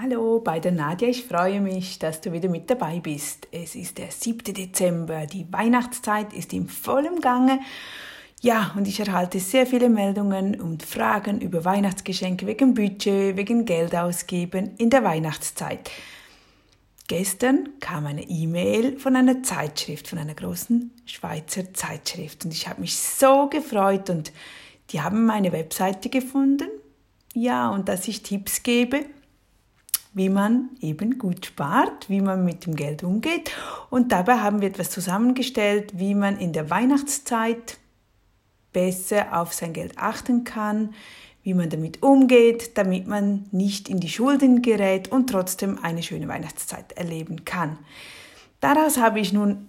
Hallo, bei der Nadja. Ich freue mich, dass du wieder mit dabei bist. Es ist der 7. Dezember. Die Weihnachtszeit ist im vollen Gange. Ja, und ich erhalte sehr viele Meldungen und Fragen über Weihnachtsgeschenke wegen Budget, wegen Geld ausgeben in der Weihnachtszeit. Gestern kam eine E-Mail von einer Zeitschrift, von einer großen Schweizer Zeitschrift. Und ich habe mich so gefreut und die haben meine Webseite gefunden. Ja, und dass ich Tipps gebe wie man eben gut spart, wie man mit dem Geld umgeht. Und dabei haben wir etwas zusammengestellt, wie man in der Weihnachtszeit besser auf sein Geld achten kann, wie man damit umgeht, damit man nicht in die Schulden gerät und trotzdem eine schöne Weihnachtszeit erleben kann. Daraus habe ich nun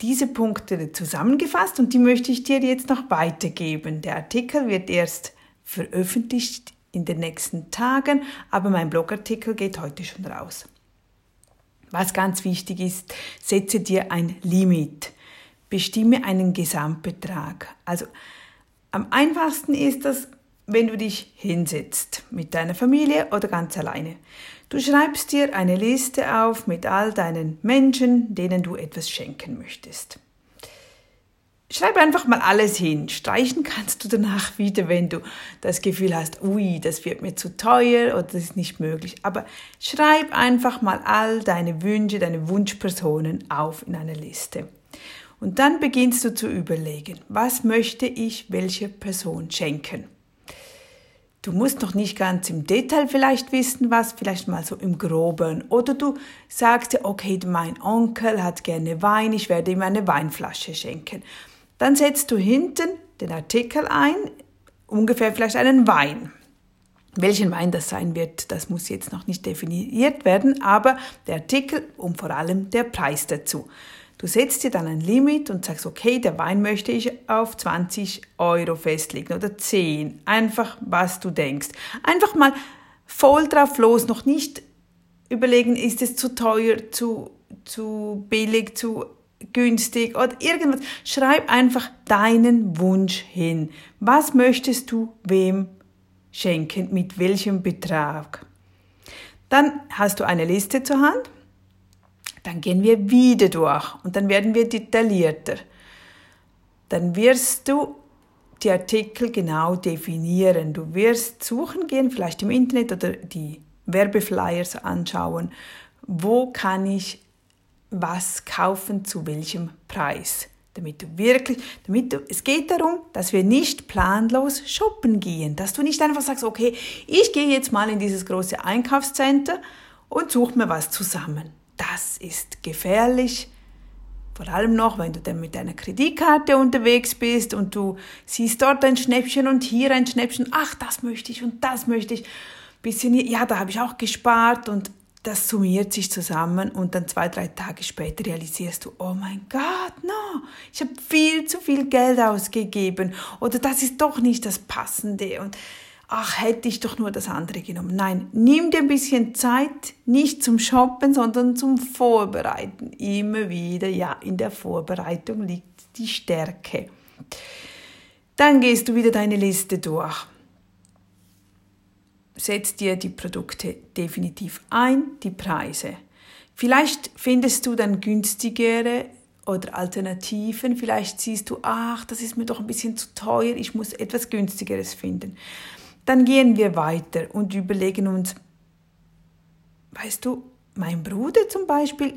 diese Punkte zusammengefasst und die möchte ich dir jetzt noch weitergeben. Der Artikel wird erst veröffentlicht in den nächsten Tagen, aber mein Blogartikel geht heute schon raus. Was ganz wichtig ist, setze dir ein Limit. Bestimme einen Gesamtbetrag. Also am einfachsten ist das, wenn du dich hinsetzt mit deiner Familie oder ganz alleine. Du schreibst dir eine Liste auf mit all deinen Menschen, denen du etwas schenken möchtest. Schreib einfach mal alles hin. Streichen kannst du danach wieder, wenn du das Gefühl hast, ui, das wird mir zu teuer oder das ist nicht möglich. Aber schreib einfach mal all deine Wünsche, deine Wunschpersonen auf in eine Liste. Und dann beginnst du zu überlegen, was möchte ich welcher Person schenken. Du musst noch nicht ganz im Detail vielleicht wissen, was, vielleicht mal so im Groben. Oder du sagst dir, okay, mein Onkel hat gerne Wein, ich werde ihm eine Weinflasche schenken. Dann setzt du hinten den Artikel ein, ungefähr vielleicht einen Wein. Welchen Wein das sein wird, das muss jetzt noch nicht definiert werden, aber der Artikel und vor allem der Preis dazu. Du setzt dir dann ein Limit und sagst, okay, der Wein möchte ich auf 20 Euro festlegen oder 10. Einfach, was du denkst. Einfach mal voll drauf los, noch nicht überlegen, ist es zu teuer, zu, zu billig, zu günstig oder irgendwas. Schreib einfach deinen Wunsch hin. Was möchtest du wem schenken, mit welchem Betrag? Dann hast du eine Liste zur Hand. Dann gehen wir wieder durch und dann werden wir detaillierter. Dann wirst du die Artikel genau definieren. Du wirst suchen gehen, vielleicht im Internet oder die Werbeflyers anschauen. Wo kann ich was kaufen zu welchem Preis. Damit du wirklich, damit du, es geht darum, dass wir nicht planlos shoppen gehen, dass du nicht einfach sagst, okay, ich gehe jetzt mal in dieses große Einkaufscenter und suche mir was zusammen. Das ist gefährlich. Vor allem noch, wenn du dann mit deiner Kreditkarte unterwegs bist und du siehst dort ein Schnäppchen und hier ein Schnäppchen, ach, das möchte ich und das möchte ich. Bisschen, ja, da habe ich auch gespart und das summiert sich zusammen und dann zwei, drei Tage später realisierst du, oh mein Gott, no, ich habe viel zu viel Geld ausgegeben oder das ist doch nicht das Passende und ach, hätte ich doch nur das andere genommen. Nein, nimm dir ein bisschen Zeit, nicht zum Shoppen, sondern zum Vorbereiten. Immer wieder, ja, in der Vorbereitung liegt die Stärke. Dann gehst du wieder deine Liste durch setzt dir die Produkte definitiv ein, die Preise. Vielleicht findest du dann günstigere oder Alternativen. Vielleicht siehst du, ach, das ist mir doch ein bisschen zu teuer, ich muss etwas günstigeres finden. Dann gehen wir weiter und überlegen uns, weißt du, mein Bruder zum Beispiel,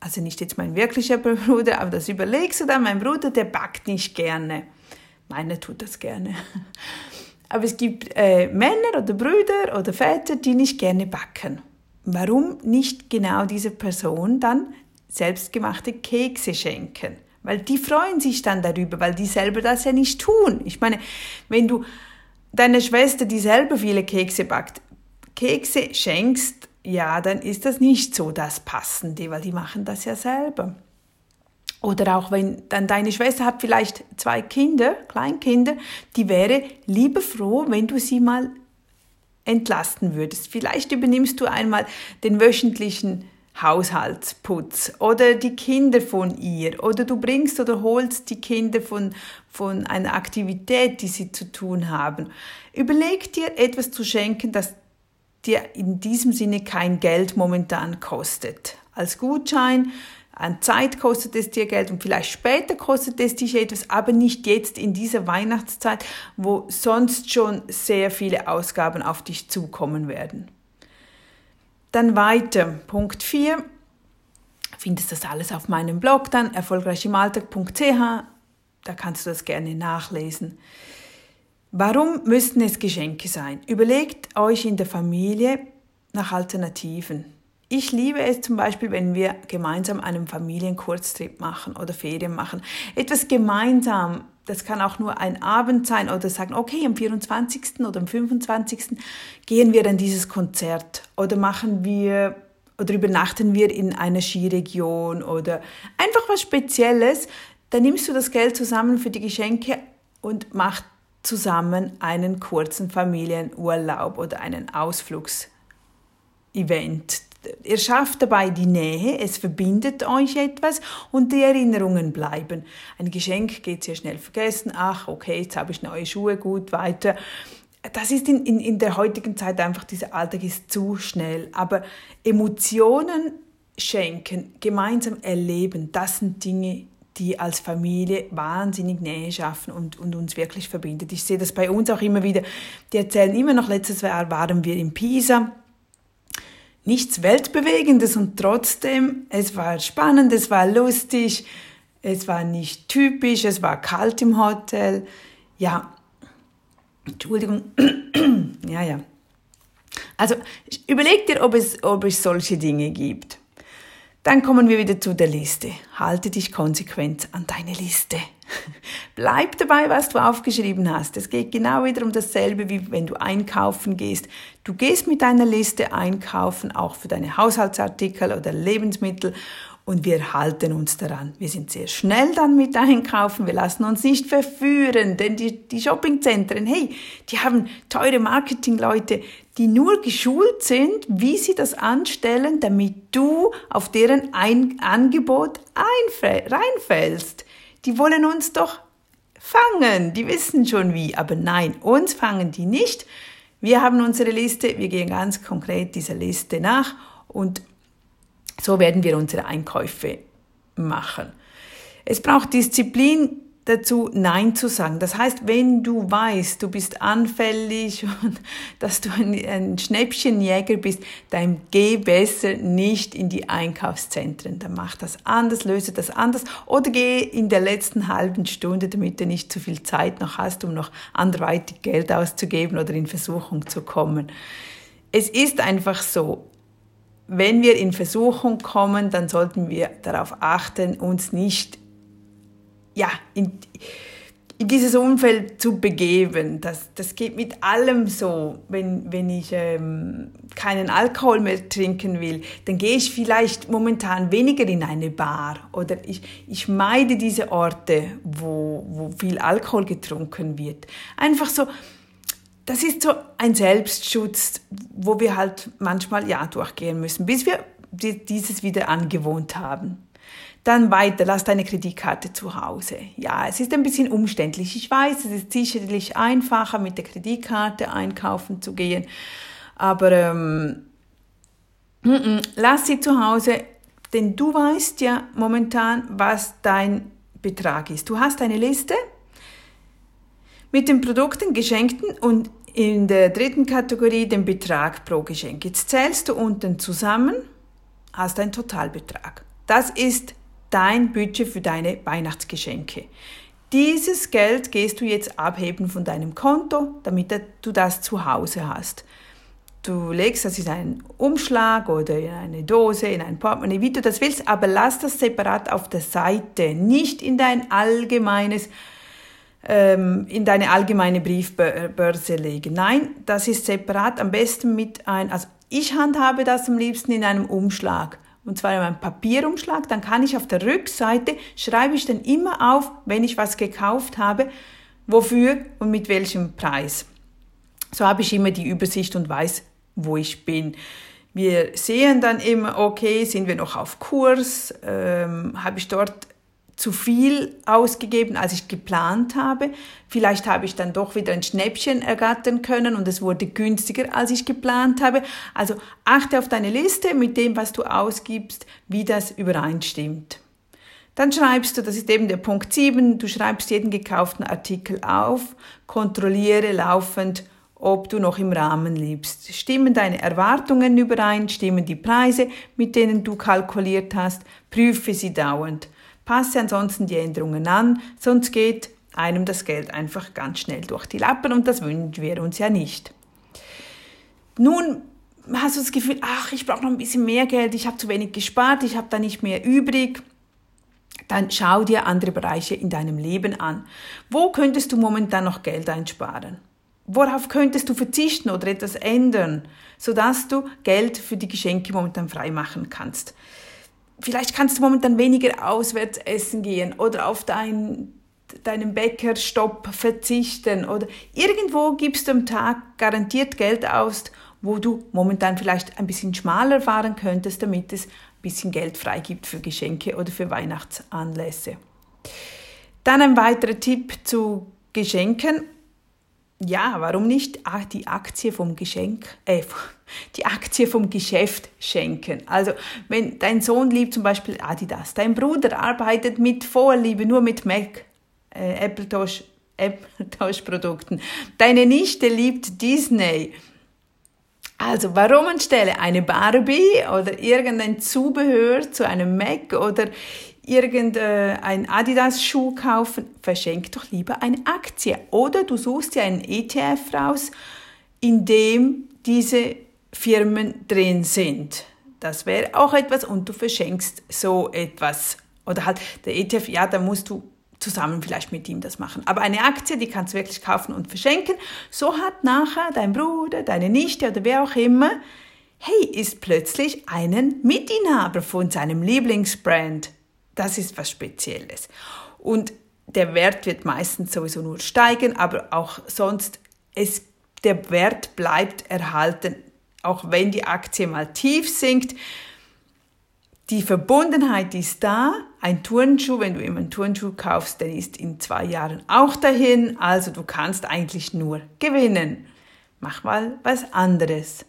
also nicht jetzt mein wirklicher Bruder, aber das überlegst du dann, mein Bruder, der backt nicht gerne. Meiner tut das gerne. Aber es gibt äh, Männer oder Brüder oder Väter, die nicht gerne backen. Warum nicht genau diese Person dann selbstgemachte Kekse schenken? Weil die freuen sich dann darüber, weil die selber das ja nicht tun. Ich meine, wenn du deiner Schwester, die selber viele Kekse backt, Kekse schenkst, ja, dann ist das nicht so das Passende, weil die machen das ja selber. Oder auch wenn dann deine Schwester hat vielleicht zwei Kinder, Kleinkinder, die wäre lieber froh, wenn du sie mal entlasten würdest. Vielleicht übernimmst du einmal den wöchentlichen Haushaltsputz oder die Kinder von ihr oder du bringst oder holst die Kinder von, von einer Aktivität, die sie zu tun haben. Überleg dir etwas zu schenken, das dir in diesem Sinne kein Geld momentan kostet. Als Gutschein an Zeit kostet es dir Geld und vielleicht später kostet es dich etwas, aber nicht jetzt in dieser Weihnachtszeit, wo sonst schon sehr viele Ausgaben auf dich zukommen werden. Dann weiter, Punkt 4. Findest das alles auf meinem Blog dann, erfolgreichimaltag.ch, da kannst du das gerne nachlesen. Warum müssten es Geschenke sein? Überlegt euch in der Familie nach Alternativen. Ich liebe es zum Beispiel, wenn wir gemeinsam einen Familienkurztrip machen oder Ferien machen. Etwas gemeinsam, das kann auch nur ein Abend sein oder sagen, okay, am 24. oder am 25. gehen wir an dieses Konzert oder machen wir oder übernachten wir in einer Skiregion oder einfach was Spezielles. Dann nimmst du das Geld zusammen für die Geschenke und machst zusammen einen kurzen Familienurlaub oder einen Ausflugsevent Ihr schafft dabei die Nähe, es verbindet euch etwas und die Erinnerungen bleiben. Ein Geschenk geht sehr schnell vergessen. Ach, okay, jetzt habe ich neue Schuhe, gut, weiter. Das ist in, in, in der heutigen Zeit einfach, dieser Alltag ist zu schnell. Aber Emotionen schenken, gemeinsam erleben, das sind Dinge, die als Familie wahnsinnig Nähe schaffen und, und uns wirklich verbindet. Ich sehe das bei uns auch immer wieder. Die erzählen immer noch, letztes Jahr waren wir in Pisa nichts Weltbewegendes und trotzdem, es war spannend, es war lustig, es war nicht typisch, es war kalt im Hotel. Ja, Entschuldigung, ja, ja. Also überleg dir, ob es, ob es solche Dinge gibt. Dann kommen wir wieder zu der Liste. Halte dich konsequent an deine Liste. Bleib dabei, was du aufgeschrieben hast. Es geht genau wieder um dasselbe, wie wenn du einkaufen gehst. Du gehst mit deiner Liste einkaufen, auch für deine Haushaltsartikel oder Lebensmittel und wir halten uns daran. Wir sind sehr schnell dann mit Einkaufen, wir lassen uns nicht verführen, denn die, die Shoppingzentren, hey, die haben teure Marketingleute, die nur geschult sind, wie sie das anstellen, damit du auf deren Ein Angebot reinfällst. Die wollen uns doch fangen, die wissen schon wie, aber nein, uns fangen die nicht. Wir haben unsere Liste, wir gehen ganz konkret dieser Liste nach und so werden wir unsere Einkäufe machen. Es braucht Disziplin dazu, Nein zu sagen. Das heißt, wenn du weißt, du bist anfällig und dass du ein, Schnäppchenjäger bist, dann geh besser nicht in die Einkaufszentren. Dann mach das anders, löse das anders oder geh in der letzten halben Stunde, damit du nicht zu viel Zeit noch hast, um noch anderweitig Geld auszugeben oder in Versuchung zu kommen. Es ist einfach so, wenn wir in Versuchung kommen, dann sollten wir darauf achten, uns nicht ja, in, in dieses Umfeld zu begeben. Das, das geht mit allem so. Wenn, wenn ich ähm, keinen Alkohol mehr trinken will, dann gehe ich vielleicht momentan weniger in eine Bar oder ich, ich meide diese Orte, wo, wo viel Alkohol getrunken wird. Einfach so, das ist so ein Selbstschutz, wo wir halt manchmal ja durchgehen müssen, bis wir dieses wieder angewohnt haben. Dann weiter, lass deine Kreditkarte zu Hause. Ja, es ist ein bisschen umständlich. Ich weiß, es ist sicherlich einfacher, mit der Kreditkarte einkaufen zu gehen, aber ähm, mm, mm, lass sie zu Hause, denn du weißt ja momentan, was dein Betrag ist. Du hast eine Liste mit den Produkten, Geschenkten und in der dritten Kategorie den Betrag pro Geschenk. Jetzt zählst du unten zusammen, hast einen Totalbetrag. Das ist dein Budget für deine Weihnachtsgeschenke. Dieses Geld gehst du jetzt abheben von deinem Konto, damit du das zu Hause hast. Du legst das in einen Umschlag oder in eine Dose, in ein Portemonnaie, wie du das willst, aber lass das separat auf der Seite, nicht in dein allgemeines ähm, in deine allgemeine Briefbörse legen. Nein, das ist separat, am besten mit ein, also ich handhabe das am liebsten in einem Umschlag. Und zwar in einem Papierumschlag, dann kann ich auf der Rückseite, schreibe ich dann immer auf, wenn ich was gekauft habe, wofür und mit welchem Preis. So habe ich immer die Übersicht und weiß, wo ich bin. Wir sehen dann immer, okay, sind wir noch auf Kurs, ähm, habe ich dort zu viel ausgegeben, als ich geplant habe. Vielleicht habe ich dann doch wieder ein Schnäppchen ergattern können und es wurde günstiger, als ich geplant habe. Also achte auf deine Liste mit dem, was du ausgibst, wie das übereinstimmt. Dann schreibst du, das ist eben der Punkt 7, du schreibst jeden gekauften Artikel auf, kontrolliere laufend, ob du noch im Rahmen liebst. Stimmen deine Erwartungen überein, stimmen die Preise, mit denen du kalkuliert hast, prüfe sie dauernd. Passe ansonsten die Änderungen an, sonst geht einem das Geld einfach ganz schnell durch die Lappen und das wünschen wir uns ja nicht. Nun hast du das Gefühl, ach, ich brauche noch ein bisschen mehr Geld, ich habe zu wenig gespart, ich habe da nicht mehr übrig. Dann schau dir andere Bereiche in deinem Leben an. Wo könntest du momentan noch Geld einsparen? Worauf könntest du verzichten oder etwas ändern, sodass du Geld für die Geschenke momentan freimachen kannst? Vielleicht kannst du momentan weniger auswärts essen gehen oder auf dein, deinen Bäckerstopp verzichten oder irgendwo gibst du am Tag garantiert Geld aus, wo du momentan vielleicht ein bisschen schmaler fahren könntest, damit es ein bisschen Geld frei gibt für Geschenke oder für Weihnachtsanlässe. Dann ein weiterer Tipp zu Geschenken ja, warum nicht ah, die Aktie vom Geschenk, äh, die Aktie vom Geschäft schenken? Also, wenn dein Sohn liebt zum Beispiel Adidas, dein Bruder arbeitet mit Vorliebe nur mit Mac, äh, Apple Tosh, Apple-Produkten, deine Nichte liebt Disney. Also, warum anstelle eine Barbie oder irgendein Zubehör zu einem Mac oder irgendein Adidas-Schuh kaufen, verschenk doch lieber eine Aktie. Oder du suchst dir einen ETF raus, in dem diese Firmen drin sind. Das wäre auch etwas und du verschenkst so etwas. Oder halt der ETF, ja, da musst du zusammen vielleicht mit ihm das machen. Aber eine Aktie, die kannst du wirklich kaufen und verschenken. So hat nachher dein Bruder, deine Nichte oder wer auch immer, hey, ist plötzlich einen Mitinhaber von seinem Lieblingsbrand. Das ist was Spezielles. Und der Wert wird meistens sowieso nur steigen, aber auch sonst, es, der Wert bleibt erhalten, auch wenn die Aktie mal tief sinkt. Die Verbundenheit ist da. Ein Turnschuh, wenn du immer einen Turnschuh kaufst, der ist in zwei Jahren auch dahin. Also du kannst eigentlich nur gewinnen. Mach mal was anderes.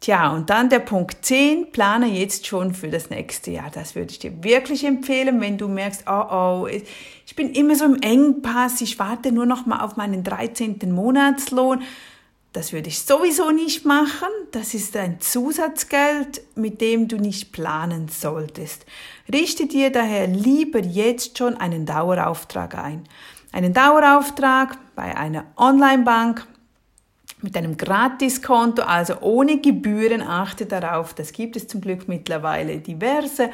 Tja, und dann der Punkt 10, plane jetzt schon für das nächste Jahr. Das würde ich dir wirklich empfehlen, wenn du merkst, oh oh, ich bin immer so im Engpass, ich warte nur noch mal auf meinen 13. Monatslohn. Das würde ich sowieso nicht machen. Das ist ein Zusatzgeld, mit dem du nicht planen solltest. Richte dir daher lieber jetzt schon einen Dauerauftrag ein. Einen Dauerauftrag bei einer Online-Bank mit einem Gratiskonto, also ohne Gebühren. Achte darauf, das gibt es zum Glück mittlerweile diverse.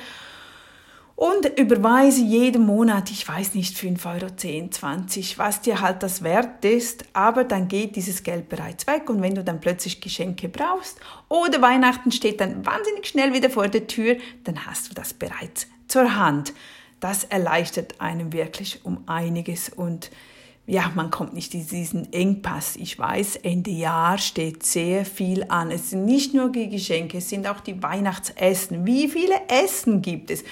Und überweise jeden Monat, ich weiß nicht, 5 Euro, 10, 20, was dir halt das wert ist, aber dann geht dieses Geld bereits weg und wenn du dann plötzlich Geschenke brauchst oder Weihnachten steht dann wahnsinnig schnell wieder vor der Tür, dann hast du das bereits zur Hand. Das erleichtert einem wirklich um einiges und ja, man kommt nicht in diesen Engpass. Ich weiß, Ende Jahr steht sehr viel an. Es sind nicht nur die Geschenke, es sind auch die Weihnachtsessen. Wie viele Essen gibt es?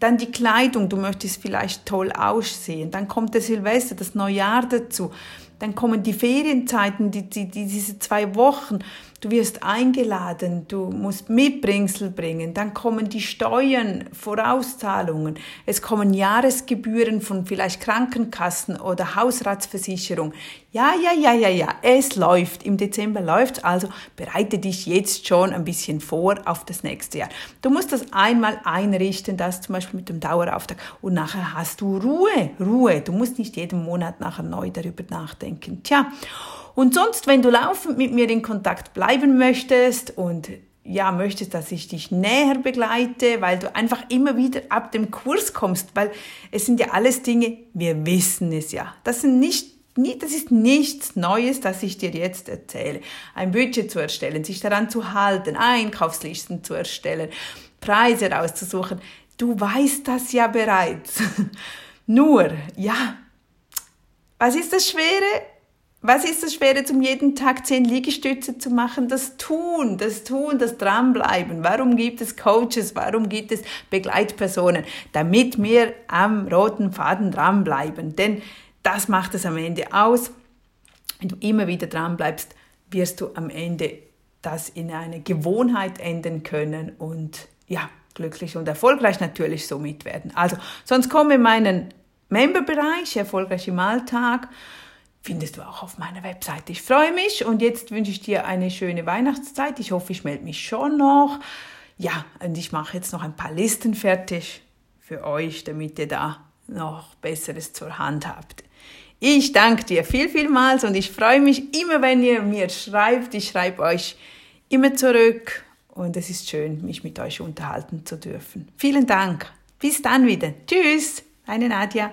Dann die Kleidung, du möchtest vielleicht toll aussehen. Dann kommt der Silvester, das Neujahr dazu. Dann kommen die Ferienzeiten, die, die, die, diese zwei Wochen. Du wirst eingeladen, du musst Mitbringsel bringen, dann kommen die Steuern, Vorauszahlungen, es kommen Jahresgebühren von vielleicht Krankenkassen oder Hausratsversicherung. Ja, ja, ja, ja, ja, es läuft. Im Dezember läuft also bereite dich jetzt schon ein bisschen vor auf das nächste Jahr. Du musst das einmal einrichten, das zum Beispiel mit dem Dauerauftrag und nachher hast du Ruhe, Ruhe. Du musst nicht jeden Monat nachher neu darüber nachdenken. Tja, und sonst, wenn du laufend mit mir in Kontakt bleiben möchtest und ja, möchtest, dass ich dich näher begleite, weil du einfach immer wieder ab dem Kurs kommst, weil es sind ja alles Dinge, wir wissen es ja. Das sind nicht das ist nichts Neues, das ich dir jetzt erzähle. Ein Budget zu erstellen, sich daran zu halten, Einkaufslisten zu erstellen, Preise rauszusuchen. Du weißt das ja bereits. Nur, ja, was ist das Schwere? Was ist das Schwere, zum jeden Tag zehn Liegestütze zu machen? Das Tun, das Tun, das Dranbleiben. Warum gibt es Coaches? Warum gibt es Begleitpersonen? Damit wir am roten Faden dranbleiben. Denn das macht es am Ende aus. Wenn du immer wieder dranbleibst, wirst du am Ende das in eine Gewohnheit enden können und ja, glücklich und erfolgreich natürlich somit werden. Also, sonst komm in meinen Memberbereich, erfolgreich im Alltag findest du auch auf meiner Webseite. Ich freue mich und jetzt wünsche ich dir eine schöne Weihnachtszeit. Ich hoffe, ich melde mich schon noch. Ja, und ich mache jetzt noch ein paar Listen fertig für euch, damit ihr da noch Besseres zur Hand habt. Ich danke dir viel, vielmals und ich freue mich immer, wenn ihr mir schreibt. Ich schreibe euch immer zurück und es ist schön, mich mit euch unterhalten zu dürfen. Vielen Dank. Bis dann wieder. Tschüss, deine Nadja.